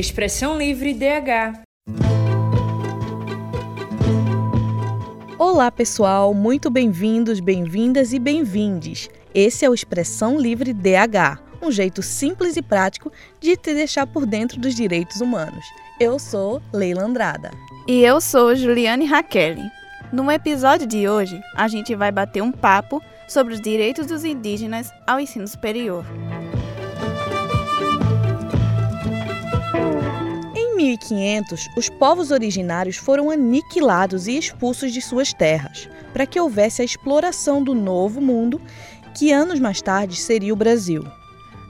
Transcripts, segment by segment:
Expressão Livre DH. Olá, pessoal, muito bem-vindos, bem-vindas e bem-vindes. Esse é o Expressão Livre DH, um jeito simples e prático de te deixar por dentro dos direitos humanos. Eu sou Leila Andrada. E eu sou Juliane Raquel. No episódio de hoje, a gente vai bater um papo sobre os direitos dos indígenas ao ensino superior. 1500, os povos originários foram aniquilados e expulsos de suas terras, para que houvesse a exploração do novo mundo, que anos mais tarde seria o Brasil.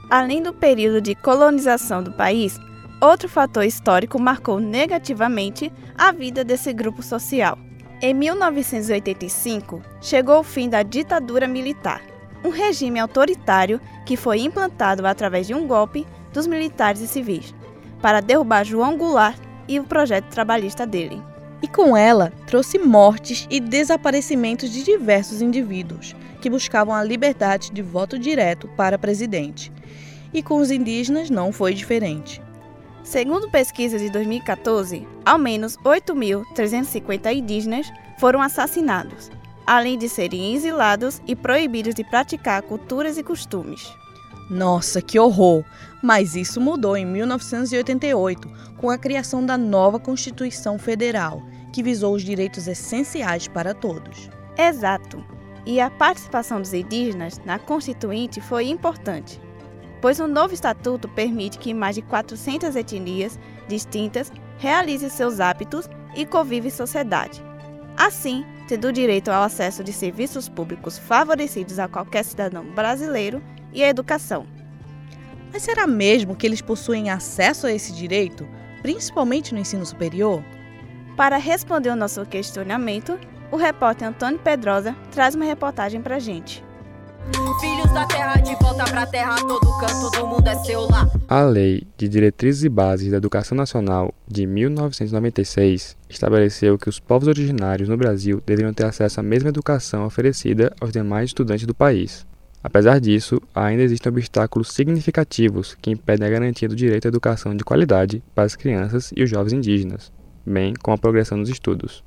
Além do período de colonização do país, outro fator histórico marcou negativamente a vida desse grupo social. Em 1985, chegou o fim da ditadura militar, um regime autoritário que foi implantado através de um golpe dos militares e civis, para derrubar João Goulart e o projeto trabalhista dele. E com ela trouxe mortes e desaparecimentos de diversos indivíduos que buscavam a liberdade de voto direto para presidente. E com os indígenas não foi diferente. Segundo pesquisas de 2014, ao menos 8.350 indígenas foram assassinados, além de serem exilados e proibidos de praticar culturas e costumes. Nossa, que horror! Mas isso mudou em 1988, com a criação da nova Constituição Federal, que visou os direitos essenciais para todos. Exato. E a participação dos indígenas na Constituinte foi importante pois o novo estatuto permite que mais de 400 etnias distintas realizem seus hábitos e convivem em sociedade. Assim, tendo direito ao acesso de serviços públicos favorecidos a qualquer cidadão brasileiro e à educação. Mas será mesmo que eles possuem acesso a esse direito, principalmente no ensino superior? Para responder o nosso questionamento, o repórter Antônio Pedrosa traz uma reportagem para a gente. Filhos da terra de volta pra terra, todo canto do mundo é seu lá. A Lei de Diretrizes e Bases da Educação Nacional de 1996 estabeleceu que os povos originários no Brasil deveriam ter acesso à mesma educação oferecida aos demais estudantes do país. Apesar disso, ainda existem obstáculos significativos que impedem a garantia do direito à educação de qualidade para as crianças e os jovens indígenas, bem como a progressão nos estudos.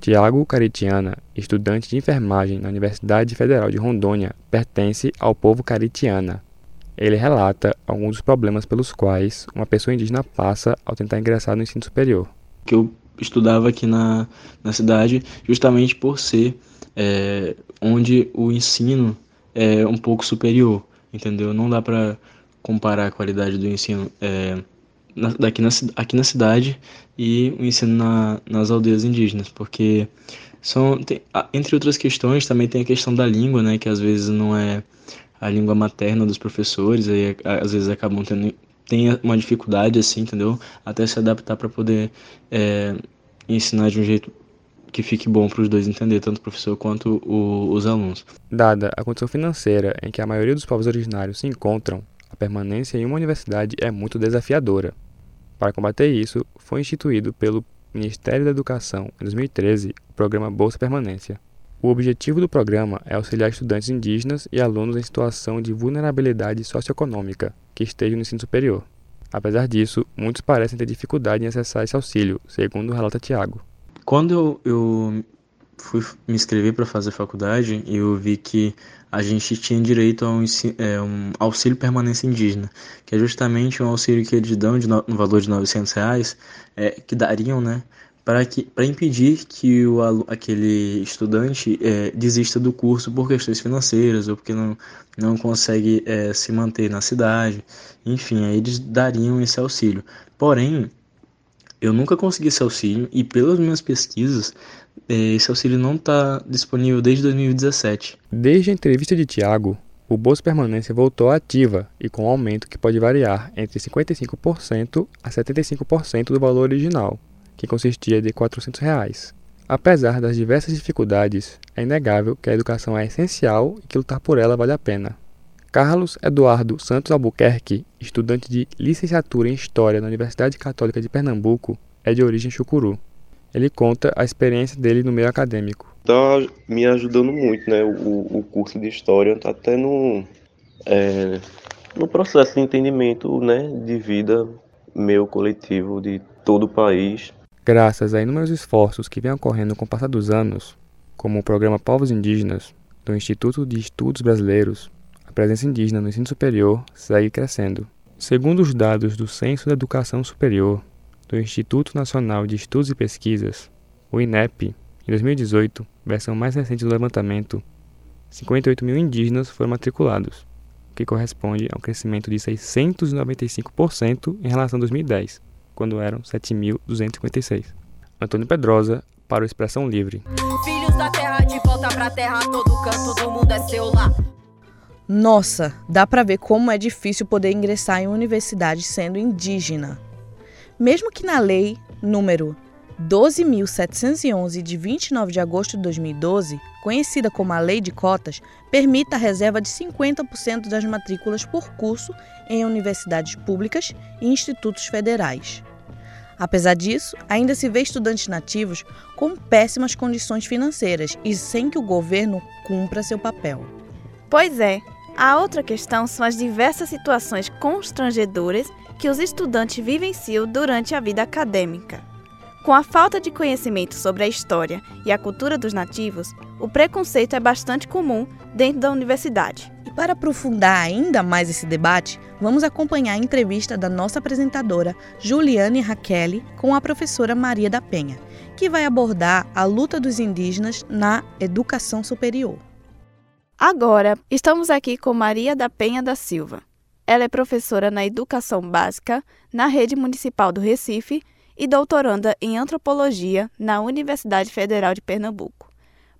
Tiago Caritiana, estudante de enfermagem na Universidade Federal de Rondônia, pertence ao povo caritiana. Ele relata alguns dos problemas pelos quais uma pessoa indígena passa ao tentar ingressar no ensino superior. Que eu estudava aqui na, na cidade justamente por ser é, onde o ensino é um pouco superior, entendeu? Não dá para comparar a qualidade do ensino é, na, daqui na, aqui na cidade e o ensino na, nas aldeias indígenas, porque são, tem, entre outras questões, também tem a questão da língua, né, que às vezes não é a língua materna dos professores, aí às vezes acabam tendo tem uma dificuldade assim, entendeu? Até se adaptar para poder é, ensinar de um jeito que fique bom para os dois entender, tanto o professor quanto o, os alunos. Dada a condição financeira em que a maioria dos povos originários se encontram, a permanência em uma universidade é muito desafiadora. Para combater isso, foi instituído pelo Ministério da Educação, em 2013, o programa Bolsa Permanência. O objetivo do programa é auxiliar estudantes indígenas e alunos em situação de vulnerabilidade socioeconômica que estejam no ensino superior. Apesar disso, muitos parecem ter dificuldade em acessar esse auxílio, segundo relata Tiago. Quando eu, eu fui me inscrever para fazer faculdade, eu vi que a gente tinha direito a um, é, um, auxílio permanência indígena, que é justamente um auxílio que eles dão de no, no valor de 900 reais, é, que dariam, né, para impedir que o, aquele estudante é, desista do curso por questões financeiras ou porque não, não consegue é, se manter na cidade. Enfim, aí eles dariam esse auxílio. Porém, eu nunca consegui esse auxílio e pelas minhas pesquisas é, esse auxílio não está disponível desde 2017. Desde a entrevista de Tiago, o Bolsa Permanência voltou ativa e com um aumento que pode variar entre 55% a 75% do valor original, que consistia de 400 reais. Apesar das diversas dificuldades, é inegável que a educação é essencial e que lutar por ela vale a pena. Carlos Eduardo Santos Albuquerque, estudante de licenciatura em História na Universidade Católica de Pernambuco, é de origem chucuru. Ele conta a experiência dele no meio acadêmico. Está me ajudando muito, né? O, o curso de História está até no, é, no processo de entendimento né, de vida meu coletivo de todo o país. Graças a inúmeros esforços que vêm ocorrendo com o passar dos anos, como o programa Povos Indígenas, do Instituto de Estudos Brasileiros, presença indígena no ensino superior segue crescendo. Segundo os dados do Censo da Educação Superior, do Instituto Nacional de Estudos e Pesquisas, o INEP, em 2018, versão mais recente do levantamento, 58 mil indígenas foram matriculados, o que corresponde a um crescimento de 695% em relação a 2010, quando eram 7.256. Antônio Pedrosa, para o Expressão Livre. Filhos da terra de volta pra terra, todo canto do mundo é seu lar. Nossa, dá para ver como é difícil poder ingressar em universidade sendo indígena. Mesmo que na lei número 12.711 de 29 de agosto de 2012, conhecida como a Lei de Cotas, permita a reserva de 50% das matrículas por curso em universidades públicas e institutos federais. Apesar disso, ainda se vê estudantes nativos com péssimas condições financeiras e sem que o governo cumpra seu papel. Pois é, a outra questão são as diversas situações constrangedoras que os estudantes vivenciam durante a vida acadêmica. Com a falta de conhecimento sobre a história e a cultura dos nativos, o preconceito é bastante comum dentro da universidade. E para aprofundar ainda mais esse debate, vamos acompanhar a entrevista da nossa apresentadora Juliane Raquel com a professora Maria da Penha, que vai abordar a luta dos indígenas na educação superior. Agora, estamos aqui com Maria da Penha da Silva. Ela é professora na educação básica na Rede Municipal do Recife e doutoranda em antropologia na Universidade Federal de Pernambuco.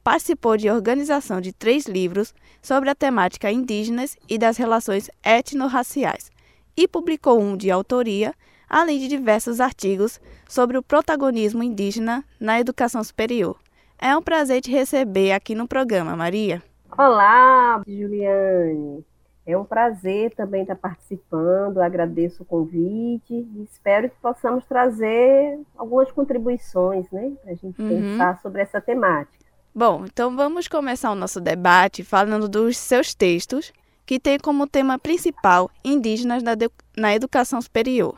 Participou de organização de três livros sobre a temática indígenas e das relações etnorraciais e publicou um de autoria, além de diversos artigos sobre o protagonismo indígena na educação superior. É um prazer te receber aqui no programa, Maria. Olá, Juliane. É um prazer também estar participando, agradeço o convite e espero que possamos trazer algumas contribuições, né, para a gente uhum. pensar sobre essa temática. Bom, então vamos começar o nosso debate falando dos seus textos, que têm como tema principal indígenas na, na educação superior.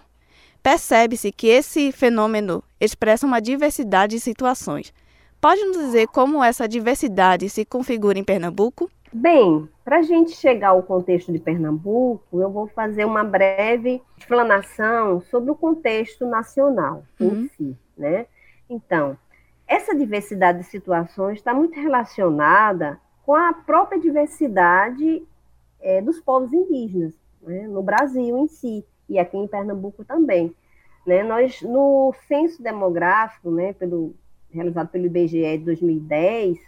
Percebe-se que esse fenômeno expressa uma diversidade de situações. Pode nos dizer como essa diversidade se configura em Pernambuco? Bem, para a gente chegar ao contexto de Pernambuco, eu vou fazer uma breve explanação sobre o contexto nacional uhum. em si, né? Então, essa diversidade de situações está muito relacionada com a própria diversidade é, dos povos indígenas, né? no Brasil em si, e aqui em Pernambuco também. Né? Nós, no censo demográfico, né, pelo, realizado pelo IBGE de 2010,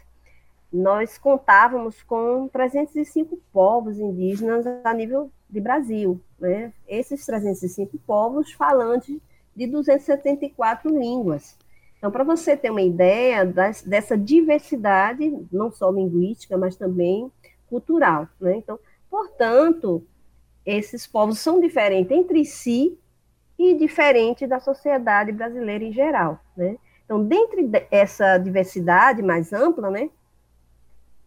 nós contávamos com 305 povos indígenas a nível de Brasil. Né? Esses 305 povos falantes de 274 línguas. Então, para você ter uma ideia das, dessa diversidade, não só linguística, mas também cultural. Né? Então, portanto, esses povos são diferentes entre si e diferentes da sociedade brasileira em geral. Né? Então, dentro dessa diversidade mais ampla, né,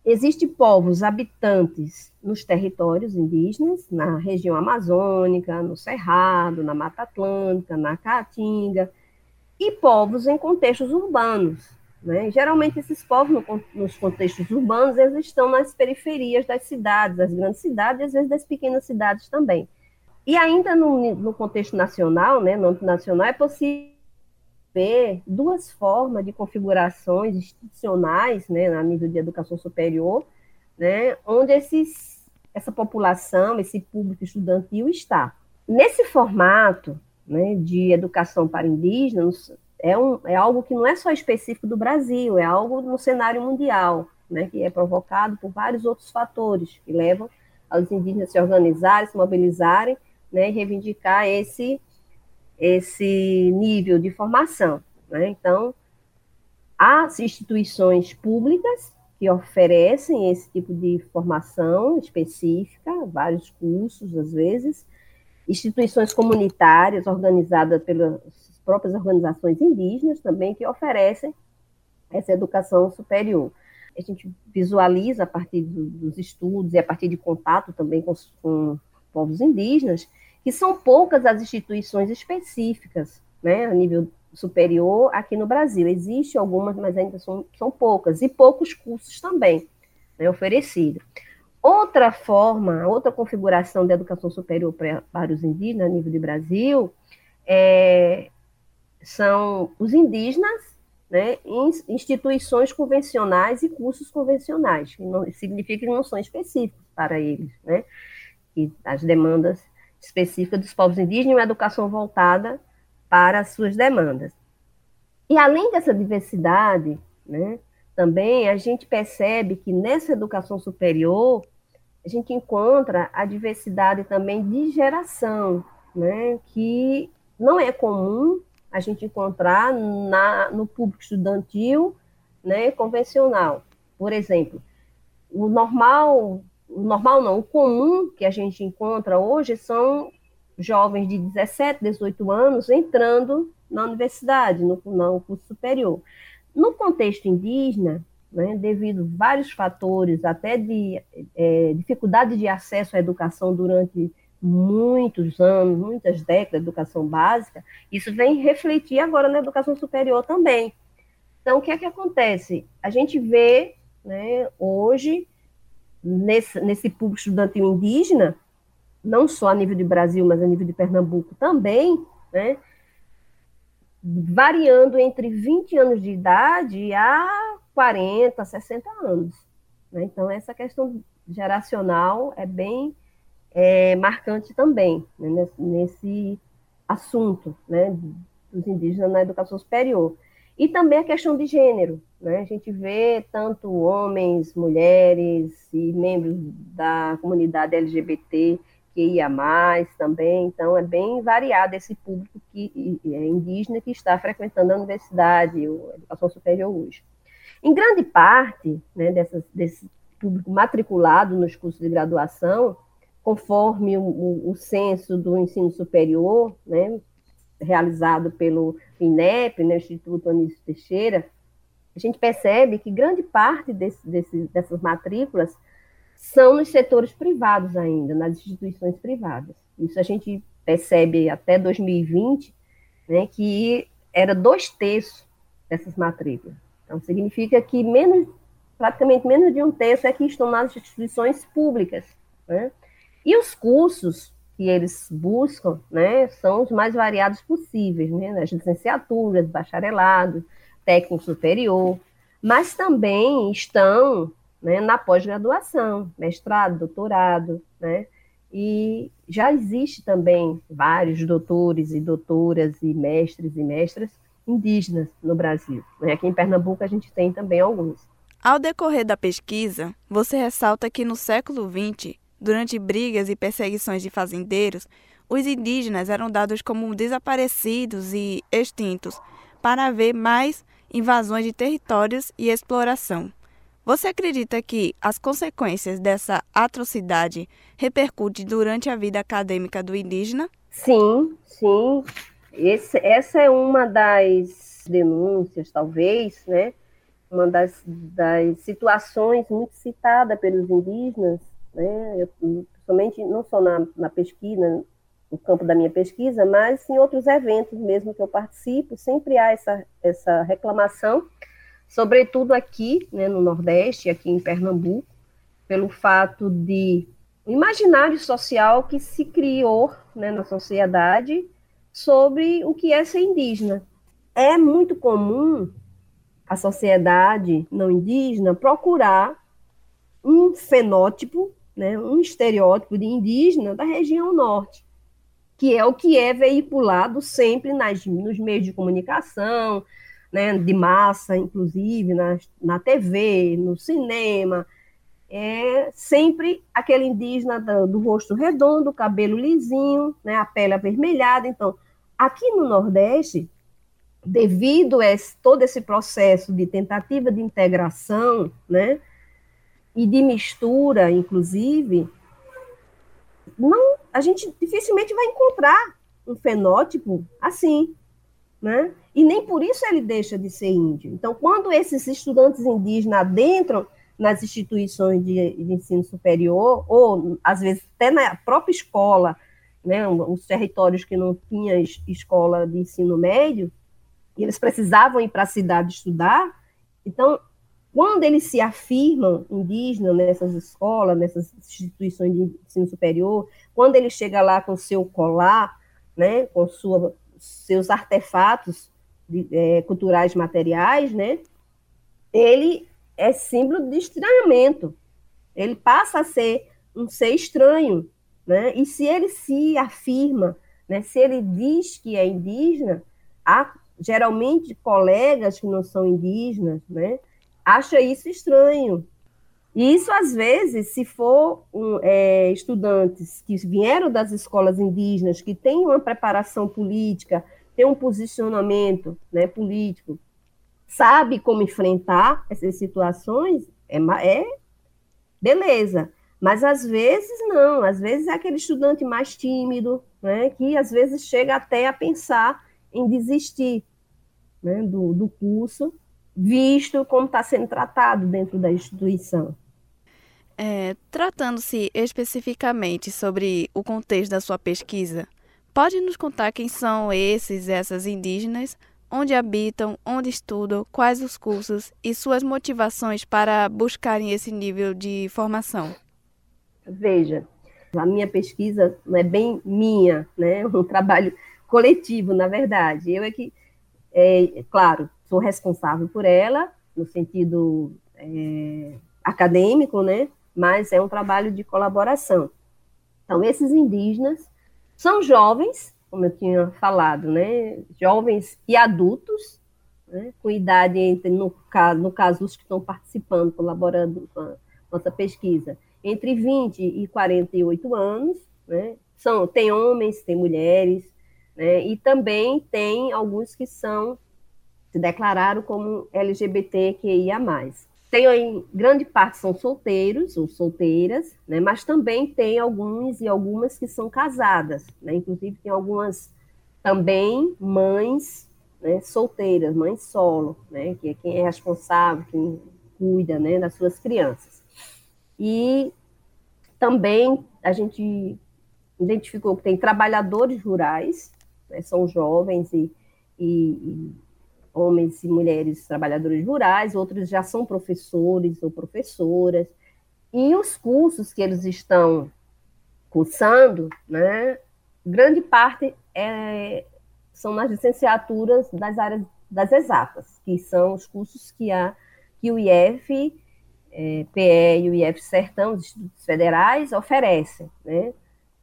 Existem povos habitantes nos territórios indígenas, na região amazônica, no Cerrado, na Mata Atlântica, na Caatinga, e povos em contextos urbanos. Né? Geralmente, esses povos, no, nos contextos urbanos, eles estão nas periferias das cidades, das grandes cidades, e às vezes das pequenas cidades também. E ainda no, no contexto nacional, né, no nacional, é possível ver duas formas de configurações institucionais, né, a nível de educação superior, né, onde esses, essa população, esse público estudantil está. Nesse formato né, de educação para indígenas, é, um, é algo que não é só específico do Brasil, é algo no cenário mundial, né, que é provocado por vários outros fatores que levam aos indígenas se organizarem, se mobilizarem né, e reivindicar esse esse nível de formação. Né? Então, as instituições públicas que oferecem esse tipo de formação específica, vários cursos, às vezes, instituições comunitárias organizadas pelas próprias organizações indígenas também, que oferecem essa educação superior. A gente visualiza a partir do, dos estudos e a partir de contato também com, com povos indígenas, que são poucas as instituições específicas, né, a nível superior aqui no Brasil. Existem algumas, mas ainda são, são poucas, e poucos cursos também né, oferecidos. Outra forma, outra configuração da educação superior para os indígenas a nível de Brasil é, são os indígenas né, em instituições convencionais e cursos convencionais, que não, significa que não são específicos para eles, né, e as demandas específicas dos povos indígenas e uma educação voltada para as suas demandas. E além dessa diversidade, né, também a gente percebe que nessa educação superior a gente encontra a diversidade também de geração, né, que não é comum a gente encontrar na, no público estudantil né, convencional. Por exemplo, o normal, normal não, o comum que a gente encontra hoje são jovens de 17, 18 anos entrando na universidade, no, no curso superior. No contexto indígena, né, devido a vários fatores, até de é, dificuldade de acesso à educação durante muitos anos, muitas décadas educação básica, isso vem refletir agora na educação superior também. Então, o que é que acontece? A gente vê, né, hoje, nesse, nesse público estudantil indígena, não só a nível de Brasil, mas a nível de Pernambuco também, né, variando entre 20 anos de idade a 40, 60 anos. Né? Então, essa questão geracional é bem é, marcante também né? nesse, assunto né? dos indígenas na educação superior. E também a questão de gênero. Né? A gente vê tanto homens, mulheres e membros da comunidade LGBT que ia mais também, então é bem variado esse público que é indígena que está frequentando a universidade, a educação superior hoje. Em grande parte né, dessas, desse público matriculado nos cursos de graduação, conforme o, o, o censo do ensino superior, né, realizado pelo INEP, né, Instituto Anísio Teixeira, a gente percebe que grande parte desse, desse, dessas matrículas são nos setores privados ainda, nas instituições privadas. Isso a gente percebe até 2020, né, que era dois terços dessas matrículas. Então, significa que menos, praticamente menos de um terço é que estão nas instituições públicas. Né? E os cursos que eles buscam né, são os mais variados possíveis, né, nas licenciaturas, bacharelado, técnico superior, mas também estão né, na pós-graduação, mestrado, doutorado, né, e já existe também vários doutores e doutoras e mestres e mestras indígenas no Brasil. Né? Aqui em Pernambuco a gente tem também alguns. Ao decorrer da pesquisa, você ressalta que no século XX, durante brigas e perseguições de fazendeiros, os indígenas eram dados como desaparecidos e extintos, para haver mais invasões de territórios e exploração. Você acredita que as consequências dessa atrocidade repercutem durante a vida acadêmica do indígena? Sim, sim. Esse, essa é uma das denúncias, talvez, né? uma das, das situações muito citada pelos indígenas, né? Eu, somente não só na, na pesquisa, no campo da minha pesquisa, mas em outros eventos mesmo que eu participo, sempre há essa, essa reclamação, sobretudo aqui né, no Nordeste, aqui em Pernambuco, pelo fato de o imaginário social que se criou né, na sociedade sobre o que é ser indígena. É muito comum a sociedade não indígena procurar um fenótipo, né, um estereótipo de indígena da região norte, que é o que é veiculado sempre nas, nos meios de comunicação, né, de massa, inclusive na, na TV, no cinema, é sempre aquele indígena do, do, rosto redondo, cabelo lisinho, né, a pele avermelhada. Então, aqui no Nordeste, devido a esse, todo esse processo de tentativa de integração, né, e de mistura, inclusive, não, a gente dificilmente vai encontrar um fenótipo assim, né? E nem por isso ele deixa de ser índio. Então, quando esses estudantes indígenas adentram nas instituições de, de ensino superior, ou às vezes até na própria escola, né, os territórios que não tinham escola de ensino médio, e eles precisavam ir para a cidade estudar. Então, quando eles se afirmam indígenas nessas escolas, nessas instituições de ensino superior, quando ele chega lá com seu colar, né, com sua, seus artefatos de, é, culturais materiais, né, ele é símbolo de estranhamento. Ele passa a ser um ser estranho, né? E se ele se afirma, né, se ele diz que é indígena, há geralmente colegas que não são indígenas, né, acha isso estranho. E isso, às vezes, se for um, é, estudantes que vieram das escolas indígenas, que têm uma preparação política, têm um posicionamento né, político, sabe como enfrentar essas situações, é, é beleza. Mas às vezes não, às vezes é aquele estudante mais tímido, né, que às vezes chega até a pensar em desistir né, do, do curso, visto como está sendo tratado dentro da instituição. É, Tratando-se especificamente sobre o contexto da sua pesquisa, pode nos contar quem são esses essas indígenas, onde habitam, onde estudam, quais os cursos e suas motivações para buscarem esse nível de formação? Veja, a minha pesquisa não é bem minha, né? É um trabalho coletivo, na verdade. Eu é que, é, claro, sou responsável por ela, no sentido é, acadêmico, né? Mas é um trabalho de colaboração. Então, esses indígenas são jovens, como eu tinha falado, né? Jovens e adultos, né? com idade entre, no caso, no caso, os que estão participando, colaborando com a nossa pesquisa, entre 20 e 48 anos, né? São, tem homens, tem mulheres, né? E também tem alguns que são se declararam como LGBTQIA+. Tem em grande parte são solteiros ou solteiras, né? Mas também tem alguns e algumas que são casadas, né? Inclusive tem algumas também mães né, solteiras, mães solo, né, que é quem é responsável, quem cuida né, das suas crianças. E também a gente identificou que tem trabalhadores rurais, né, são jovens e, e, e, homens e mulheres trabalhadores rurais, outros já são professores ou professoras, e os cursos que eles estão cursando, né, grande parte é, são nas licenciaturas das áreas das exatas, que são os cursos que, a, que o IF é, PE e o IF Sertão, os institutos federais, oferecem, né?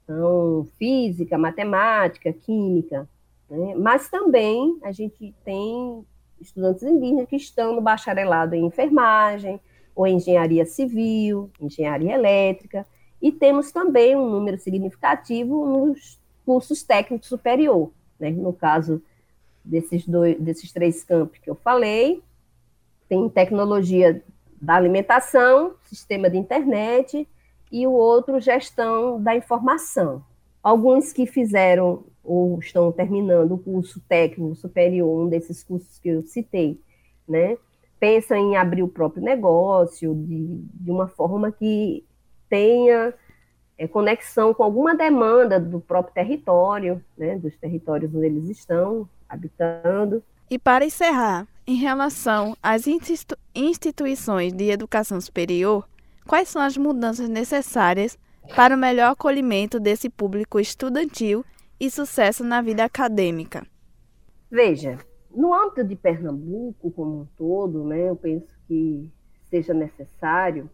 Então, física, matemática, química, né? mas também a gente tem estudantes indígenas que estão no bacharelado em enfermagem, ou engenharia civil, engenharia elétrica, e temos também um número significativo nos cursos técnicos superior, né? no caso desses, dois, desses três campos que eu falei, tem tecnologia da alimentação, sistema de internet, e o outro, gestão da informação. Alguns que fizeram ou estão terminando o curso técnico superior, um desses cursos que eu citei, né, pensam em abrir o próprio negócio de, de uma forma que tenha é, conexão com alguma demanda do próprio território, né, dos territórios onde eles estão habitando. E para encerrar, em relação às instituições de educação superior, quais são as mudanças necessárias para o melhor acolhimento desse público estudantil e sucesso na vida acadêmica? Veja, no âmbito de Pernambuco como um todo, né, eu penso que seja necessário,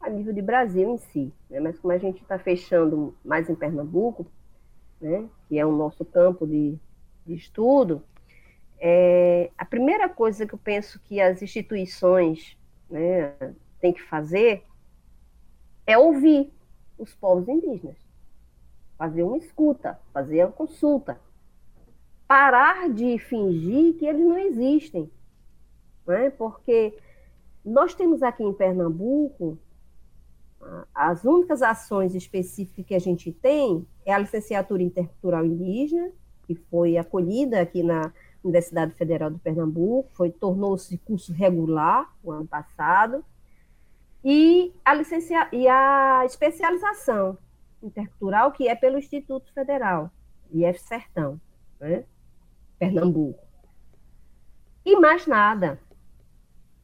a nível de Brasil em si, né, mas como a gente está fechando mais em Pernambuco, né, que é o nosso campo de, de estudo, é, a primeira coisa que eu penso que as instituições né, têm que fazer é ouvir os povos indígenas, fazer uma escuta, fazer uma consulta, parar de fingir que eles não existem, né? porque nós temos aqui em Pernambuco as únicas ações específicas que a gente tem é a licenciatura intercultural indígena, que foi acolhida aqui na Universidade Federal do Pernambuco, foi tornou-se curso regular o ano passado, e a licencia e a especialização intercultural, que é pelo Instituto Federal, IF Sertão, né? Pernambuco. E mais nada.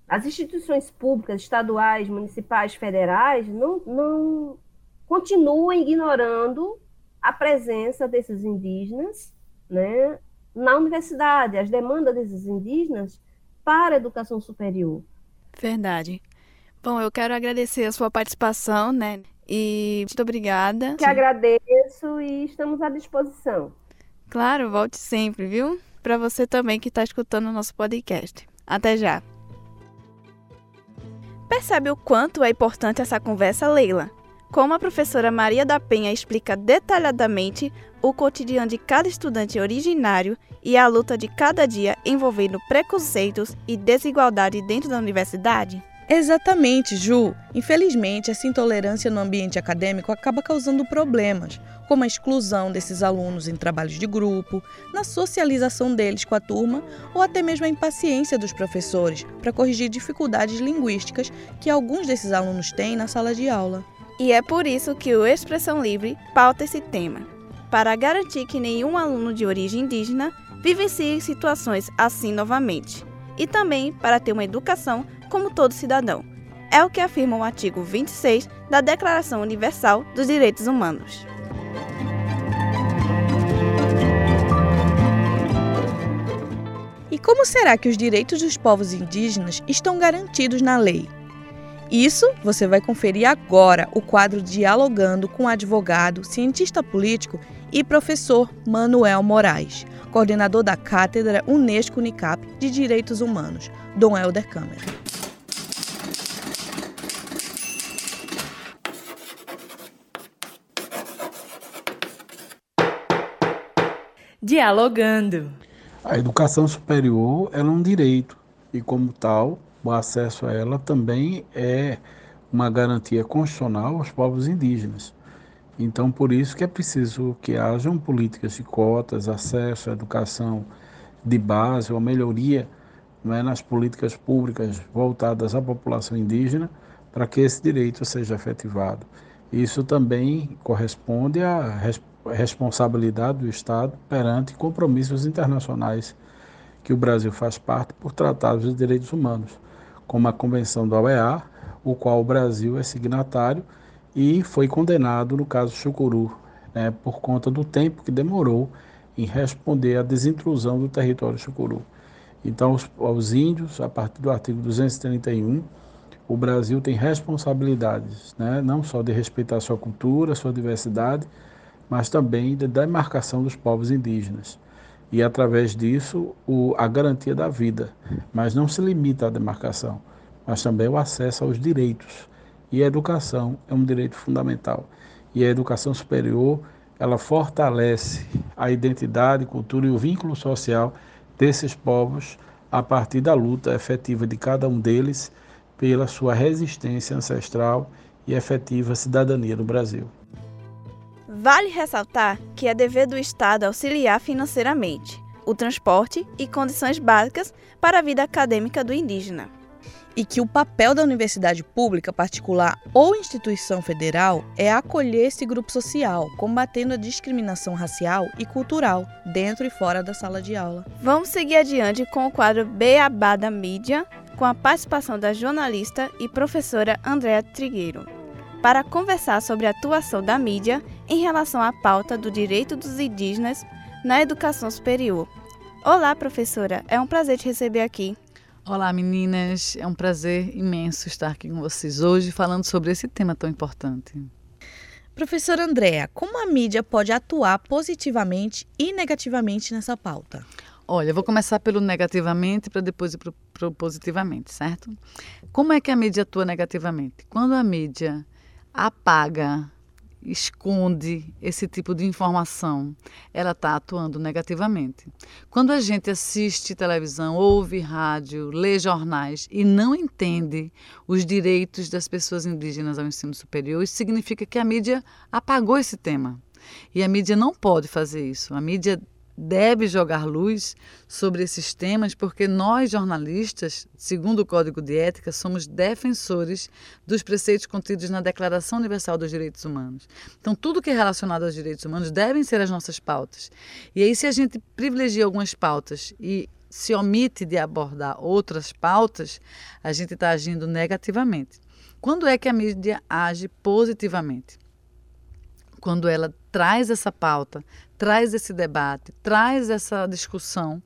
As instituições públicas, estaduais, municipais, federais, não, não continuam ignorando a presença desses indígenas né, na universidade, as demandas desses indígenas para a educação superior. Verdade. Bom, eu quero agradecer a sua participação, né? E muito obrigada. Que agradeço e estamos à disposição. Claro, volte sempre, viu? Para você também que está escutando o nosso podcast. Até já. Percebe o quanto é importante essa conversa, Leila? Como a professora Maria da Penha explica detalhadamente o cotidiano de cada estudante originário e a luta de cada dia envolvendo preconceitos e desigualdade dentro da universidade? Exatamente, Ju. Infelizmente, essa intolerância no ambiente acadêmico acaba causando problemas, como a exclusão desses alunos em trabalhos de grupo, na socialização deles com a turma ou até mesmo a impaciência dos professores para corrigir dificuldades linguísticas que alguns desses alunos têm na sala de aula. E é por isso que o Expressão Livre pauta esse tema, para garantir que nenhum aluno de origem indígena vivencie situações assim novamente, e também para ter uma educação como todo cidadão. É o que afirma o artigo 26 da Declaração Universal dos Direitos Humanos. E como será que os direitos dos povos indígenas estão garantidos na lei? Isso você vai conferir agora o quadro Dialogando com o advogado, cientista político e professor Manuel Moraes, coordenador da Cátedra Unesco Unicap de Direitos Humanos, Dom Helder Câmara. Dialogando. A educação superior é um direito e, como tal, o acesso a ela também é uma garantia constitucional aos povos indígenas. Então, por isso que é preciso que hajam políticas de cotas, acesso à educação de base, uma melhoria é, nas políticas públicas voltadas à população indígena, para que esse direito seja efetivado. Isso também corresponde à responsabilidade do Estado perante compromissos internacionais que o Brasil faz parte por tratados de direitos humanos, como a Convenção da OEA, o qual o Brasil é signatário e foi condenado no caso Chucuru, né, por conta do tempo que demorou em responder à desintrusão do território Chucuru. Então, os, os índios, a partir do artigo 231, o Brasil tem responsabilidades, né, não só de respeitar sua cultura, sua diversidade, mas também da demarcação dos povos indígenas. E através disso, o, a garantia da vida. Mas não se limita à demarcação, mas também o acesso aos direitos. E a educação é um direito fundamental. E a educação superior, ela fortalece a identidade, cultura e o vínculo social desses povos a partir da luta efetiva de cada um deles pela sua resistência ancestral e efetiva cidadania no Brasil. Vale ressaltar que é dever do Estado auxiliar financeiramente o transporte e condições básicas para a vida acadêmica do indígena. E que o papel da universidade pública, particular ou instituição federal é acolher esse grupo social, combatendo a discriminação racial e cultural dentro e fora da sala de aula. Vamos seguir adiante com o quadro Beabá da Mídia, com a participação da jornalista e professora Andréa Trigueiro para conversar sobre a atuação da mídia em relação à pauta do direito dos indígenas na educação superior. Olá, professora, é um prazer te receber aqui. Olá, meninas, é um prazer imenso estar aqui com vocês hoje falando sobre esse tema tão importante. Professora Andréa, como a mídia pode atuar positivamente e negativamente nessa pauta? Olha, vou começar pelo negativamente para depois ir para o positivamente, certo? Como é que a mídia atua negativamente? Quando a mídia apaga, esconde esse tipo de informação, ela está atuando negativamente. Quando a gente assiste televisão, ouve rádio, lê jornais e não entende os direitos das pessoas indígenas ao ensino superior, isso significa que a mídia apagou esse tema. E a mídia não pode fazer isso. A mídia deve jogar luz sobre esses temas, porque nós, jornalistas, segundo o Código de Ética, somos defensores dos preceitos contidos na Declaração Universal dos Direitos Humanos. Então, tudo que é relacionado aos direitos humanos devem ser as nossas pautas. E aí, se a gente privilegia algumas pautas e se omite de abordar outras pautas, a gente está agindo negativamente. Quando é que a mídia age positivamente? Quando ela traz essa pauta, traz esse debate, traz essa discussão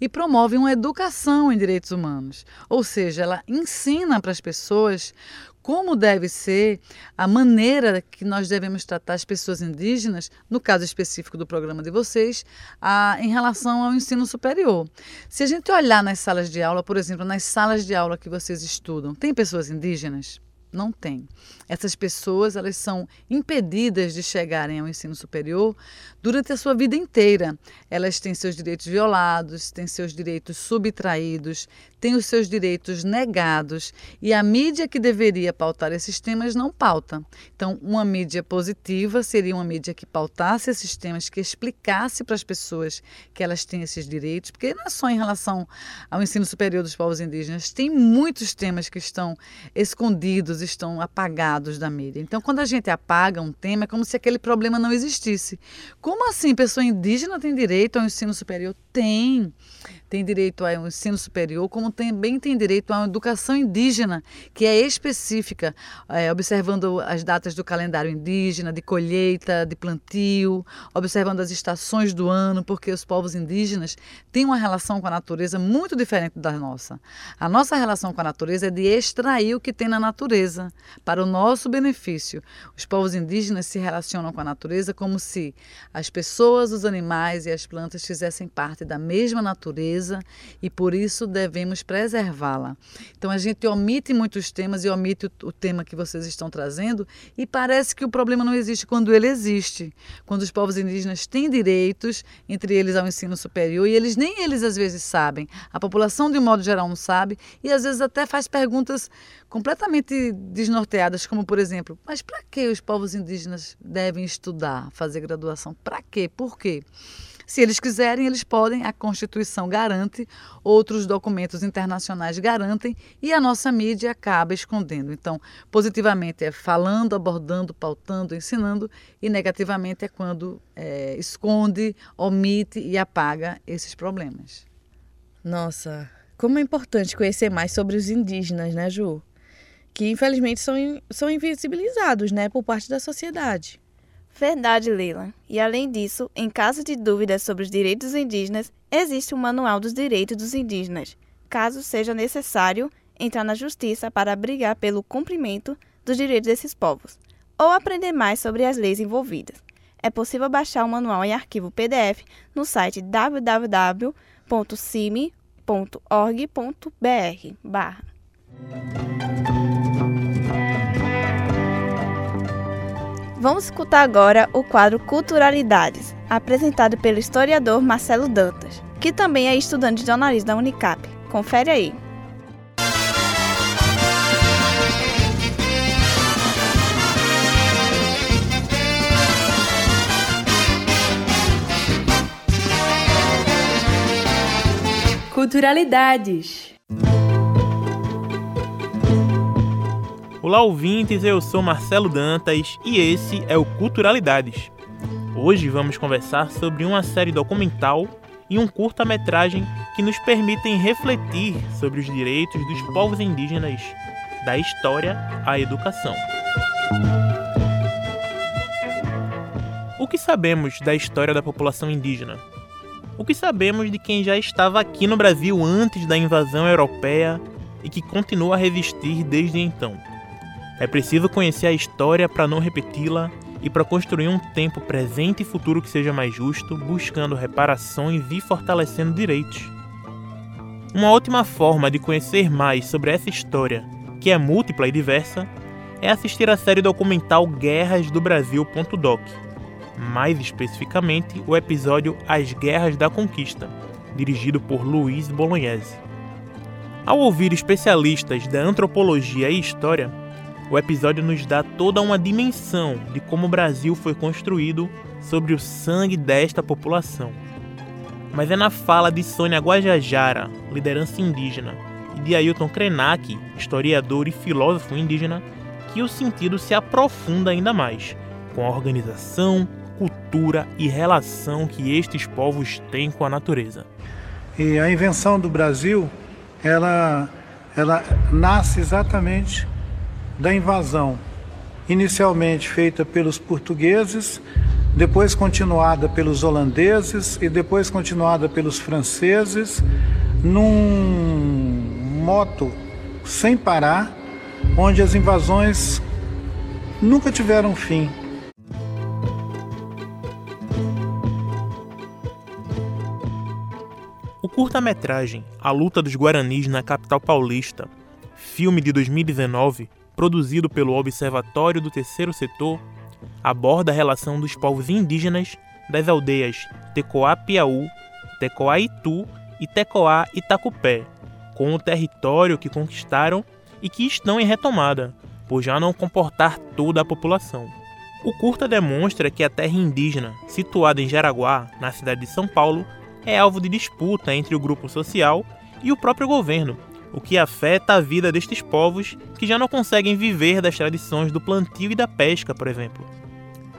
e promove uma educação em direitos humanos. Ou seja, ela ensina para as pessoas como deve ser a maneira que nós devemos tratar as pessoas indígenas, no caso específico do programa de vocês, a, em relação ao ensino superior. Se a gente olhar nas salas de aula, por exemplo, nas salas de aula que vocês estudam, tem pessoas indígenas? Não tem. Essas pessoas elas são impedidas de chegarem ao ensino superior durante a sua vida inteira. Elas têm seus direitos violados, têm seus direitos subtraídos, têm os seus direitos negados e a mídia que deveria pautar esses temas não pauta. Então, uma mídia positiva seria uma mídia que pautasse esses temas, que explicasse para as pessoas que elas têm esses direitos, porque não é só em relação ao ensino superior dos povos indígenas, tem muitos temas que estão escondidos, estão apagados da mídia. Então, quando a gente apaga um tema, é como se aquele problema não existisse. Como assim pessoa indígena tem direito ao ensino superior? Tem tem direito ao ensino superior, como também tem direito a uma educação indígena, que é específica, é, observando as datas do calendário indígena, de colheita, de plantio, observando as estações do ano, porque os povos indígenas têm uma relação com a natureza muito diferente da nossa. A nossa relação com a natureza é de extrair o que tem na natureza, para o nosso benefício. Os povos indígenas se relacionam com a natureza como se as pessoas, os animais e as plantas fizessem parte da mesma natureza natureza e por isso devemos preservá-la. Então a gente omite muitos temas e omite o tema que vocês estão trazendo e parece que o problema não existe quando ele existe. Quando os povos indígenas têm direitos, entre eles ao ensino superior, e eles nem eles às vezes sabem. A população de um modo geral não sabe e às vezes até faz perguntas completamente desnorteadas, como por exemplo, mas para que os povos indígenas devem estudar, fazer graduação? Para quê? Por quê? Se eles quiserem, eles podem, a Constituição garante, outros documentos internacionais garantem e a nossa mídia acaba escondendo. Então, positivamente é falando, abordando, pautando, ensinando, e negativamente é quando é, esconde, omite e apaga esses problemas. Nossa, como é importante conhecer mais sobre os indígenas, né, Ju? Que infelizmente são, são invisibilizados, né, por parte da sociedade. Verdade, Leila. E além disso, em caso de dúvidas sobre os direitos indígenas, existe o Manual dos Direitos dos Indígenas, caso seja necessário entrar na justiça para brigar pelo cumprimento dos direitos desses povos, ou aprender mais sobre as leis envolvidas. É possível baixar o manual em arquivo PDF no site www.cime.org.br. Vamos escutar agora o quadro Culturalidades, apresentado pelo historiador Marcelo Dantas, que também é estudante de jornalismo da Unicap. Confere aí. Culturalidades. Olá ouvintes, eu sou Marcelo Dantas e esse é o Culturalidades. Hoje vamos conversar sobre uma série documental e um curta-metragem que nos permitem refletir sobre os direitos dos povos indígenas, da história à educação. O que sabemos da história da população indígena? O que sabemos de quem já estava aqui no Brasil antes da invasão europeia e que continua a resistir desde então? É preciso conhecer a história para não repeti-la e para construir um tempo presente e futuro que seja mais justo, buscando reparações e fortalecendo direitos. Uma ótima forma de conhecer mais sobre essa história, que é múltipla e diversa, é assistir a série documental Guerras do Brasil.doc, mais especificamente o episódio As Guerras da Conquista, dirigido por Luiz Bolognese. Ao ouvir especialistas da antropologia e história, o episódio nos dá toda uma dimensão de como o Brasil foi construído sobre o sangue desta população. mas é na fala de Sônia Guajajara, liderança indígena, e de Ailton Krenak, historiador e filósofo indígena, que o sentido se aprofunda ainda mais, com a organização, cultura e relação que estes povos têm com a natureza. E a invenção do Brasil, ela, ela nasce exatamente da invasão, inicialmente feita pelos portugueses, depois continuada pelos holandeses e depois continuada pelos franceses, num moto sem parar, onde as invasões nunca tiveram fim. O curta-metragem A Luta dos Guaranis na Capital Paulista, filme de 2019, produzido pelo Observatório do Terceiro Setor, aborda a relação dos povos indígenas das aldeias Tecoá-Piauí, Tecoá-Itu e Tecoá-Itacupé, com o território que conquistaram e que estão em retomada, por já não comportar toda a população. O curta demonstra que a terra indígena, situada em Jaraguá, na cidade de São Paulo, é alvo de disputa entre o grupo social e o próprio governo, o que afeta a vida destes povos que já não conseguem viver das tradições do plantio e da pesca, por exemplo.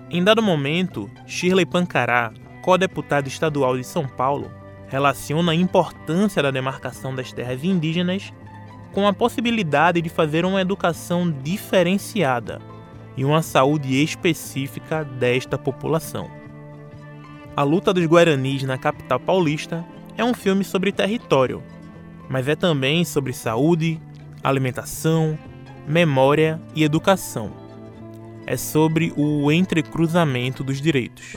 Em dado momento, Shirley Pancará, co-deputada estadual de São Paulo, relaciona a importância da demarcação das terras indígenas com a possibilidade de fazer uma educação diferenciada e uma saúde específica desta população. A luta dos Guaranis na capital paulista é um filme sobre território, mas é também sobre saúde, alimentação, memória e educação é sobre o entrecruzamento dos direitos.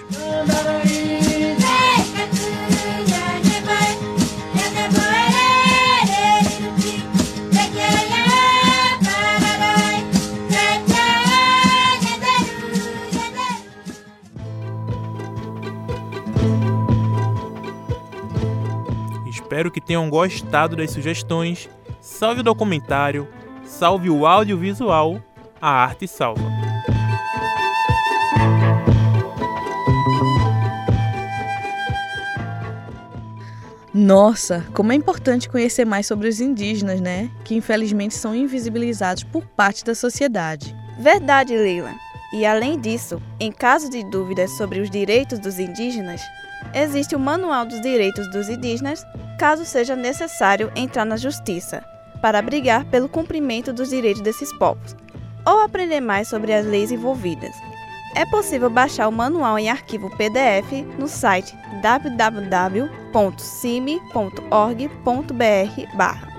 Espero que tenham gostado das sugestões. Salve o documentário, salve o audiovisual, a arte salva. Nossa, como é importante conhecer mais sobre os indígenas, né? Que infelizmente são invisibilizados por parte da sociedade. Verdade, Leila. E além disso, em caso de dúvidas sobre os direitos dos indígenas, existe o Manual dos Direitos dos Indígenas, caso seja necessário entrar na justiça, para brigar pelo cumprimento dos direitos desses povos, ou aprender mais sobre as leis envolvidas. É possível baixar o manual em arquivo PDF no site www.cime.org.br.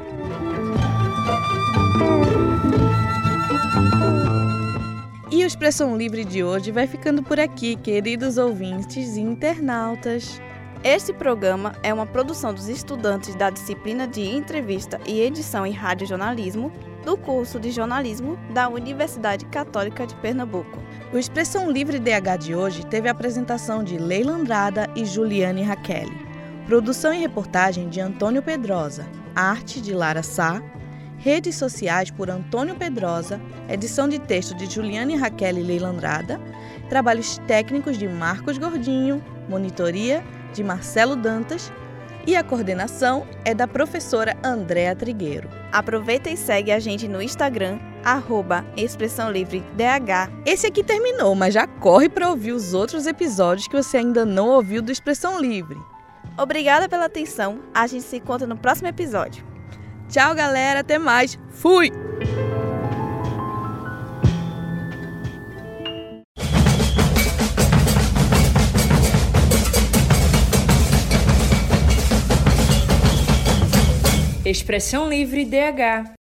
E o Expressão Livre de hoje vai ficando por aqui, queridos ouvintes e internautas. Este programa é uma produção dos estudantes da disciplina de Entrevista e Edição em Radiojornalismo do curso de Jornalismo da Universidade Católica de Pernambuco. O Expressão Livre DH de hoje teve a apresentação de Leila Andrada e Juliane Raquel. Produção e reportagem de Antônio Pedrosa. Arte de Lara Sá. Redes sociais por Antônio Pedrosa. Edição de texto de Juliane Raquel e Leila Andrada. Trabalhos técnicos de Marcos Gordinho. Monitoria de Marcelo Dantas e a coordenação é da professora Andréa Trigueiro. Aproveita e segue a gente no Instagram, arroba Expressão Livre DH. Esse aqui terminou, mas já corre para ouvir os outros episódios que você ainda não ouviu do Expressão Livre. Obrigada pela atenção, a gente se encontra no próximo episódio. Tchau, galera, até mais. Fui! Expressão Livre DH